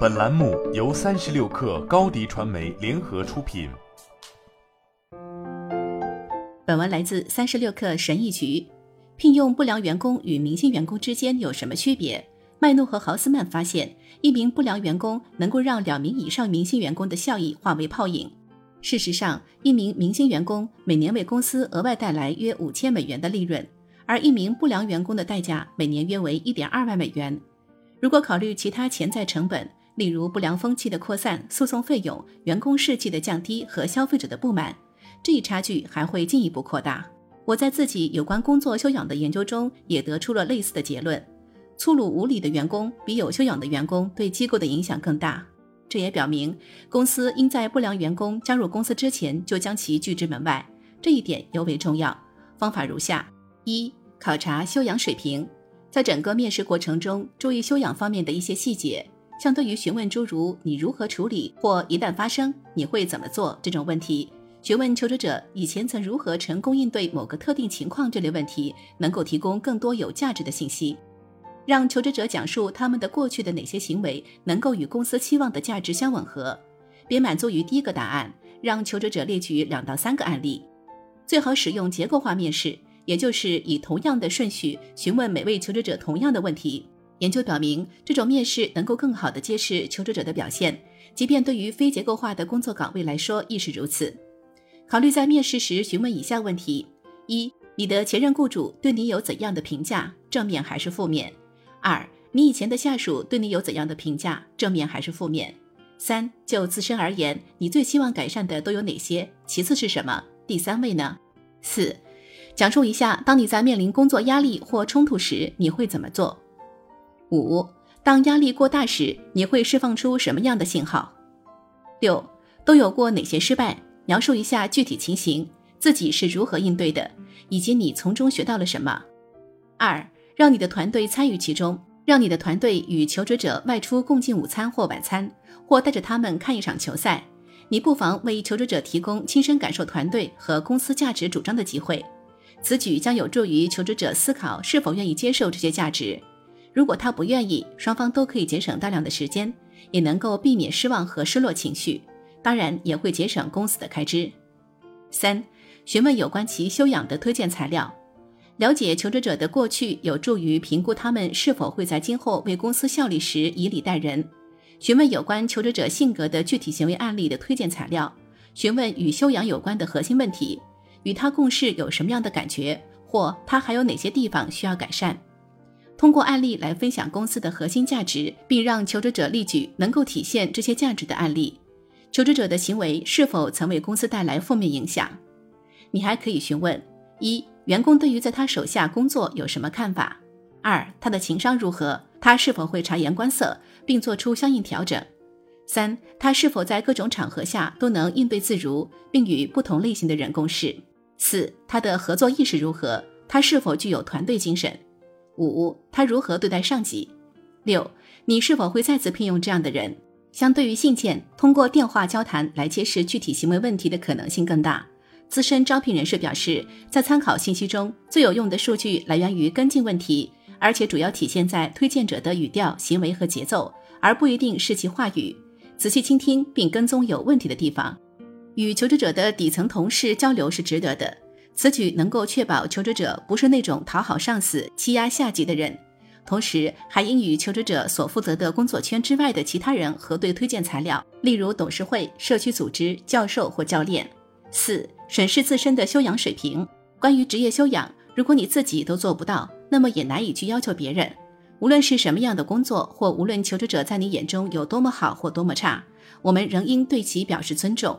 本栏目由三十六氪高低传媒联合出品。本文来自三十六氪神译局。聘用不良员工与明星员工之间有什么区别？麦诺和豪斯曼发现，一名不良员工能够让两名以上明星员工的效益化为泡影。事实上，一名明星员工每年为公司额外带来约五千美元的利润，而一名不良员工的代价每年约为一点二万美元。如果考虑其他潜在成本，例如不良风气的扩散、诉讼费用、员工士气的降低和消费者的不满，这一差距还会进一步扩大。我在自己有关工作修养的研究中也得出了类似的结论。粗鲁无礼的员工比有修养的员工对机构的影响更大。这也表明，公司应在不良员工加入公司之前就将其拒之门外，这一点尤为重要。方法如下：一、考察修养水平，在整个面试过程中注意修养方面的一些细节，相对于询问诸如“你如何处理”或“一旦发生你会怎么做”这种问题，询问求职者以前曾如何成功应对某个特定情况这类问题，能够提供更多有价值的信息。让求职者讲述他们的过去的哪些行为能够与公司期望的价值相吻合，别满足于第一个答案，让求职者列举两到三个案例。最好使用结构化面试，也就是以同样的顺序询问每位求职者同样的问题。研究表明，这种面试能够更好地揭示求职者的表现，即便对于非结构化的工作岗位来说亦是如此。考虑在面试时询问以下问题：一、你的前任雇主对你有怎样的评价？正面还是负面？二，你以前的下属对你有怎样的评价？正面还是负面？三，就自身而言，你最希望改善的都有哪些？其次是什么？第三位呢？四，讲述一下，当你在面临工作压力或冲突时，你会怎么做？五，当压力过大时，你会释放出什么样的信号？六，都有过哪些失败？描述一下具体情形，自己是如何应对的，以及你从中学到了什么？二。让你的团队参与其中，让你的团队与求职者外出共进午餐或晚餐，或带着他们看一场球赛。你不妨为求职者提供亲身感受团队和公司价值主张的机会。此举将有助于求职者思考是否愿意接受这些价值。如果他不愿意，双方都可以节省大量的时间，也能够避免失望和失落情绪。当然，也会节省公司的开支。三、询问有关其修养的推荐材料。了解求职者的过去，有助于评估他们是否会在今后为公司效力时以礼待人。询问有关求职者性格的具体行为案例的推荐材料。询问与修养有关的核心问题：与他共事有什么样的感觉，或他还有哪些地方需要改善。通过案例来分享公司的核心价值，并让求职者列举能够体现这些价值的案例。求职者的行为是否曾为公司带来负面影响？你还可以询问一。员工对于在他手下工作有什么看法？二，他的情商如何？他是否会察言观色并做出相应调整？三，他是否在各种场合下都能应对自如，并与不同类型的人共事？四，他的合作意识如何？他是否具有团队精神？五，他如何对待上级？六，你是否会再次聘用这样的人？相对于信件，通过电话交谈来揭示具体行为问题的可能性更大。资深招聘人士表示，在参考信息中最有用的数据来源于跟进问题，而且主要体现在推荐者的语调、行为和节奏，而不一定是其话语。仔细倾听并跟踪有问题的地方，与求职者的底层同事交流是值得的。此举能够确保求职者不是那种讨好上司、欺压下级的人，同时还应与求职者所负责的工作圈之外的其他人核对推荐材料，例如董事会、社区组织、教授或教练。四。审视自身的修养水平。关于职业修养，如果你自己都做不到，那么也难以去要求别人。无论是什么样的工作，或无论求职者在你眼中有多么好或多么差，我们仍应对其表示尊重。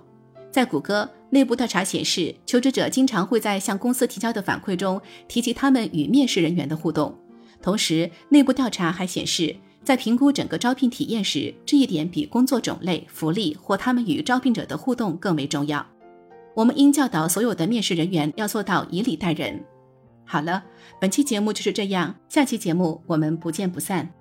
在谷歌内部调查显示，求职者经常会在向公司提交的反馈中提及他们与面试人员的互动。同时，内部调查还显示，在评估整个招聘体验时，这一点比工作种类、福利或他们与招聘者的互动更为重要。我们应教导所有的面试人员要做到以礼待人。好了，本期节目就是这样，下期节目我们不见不散。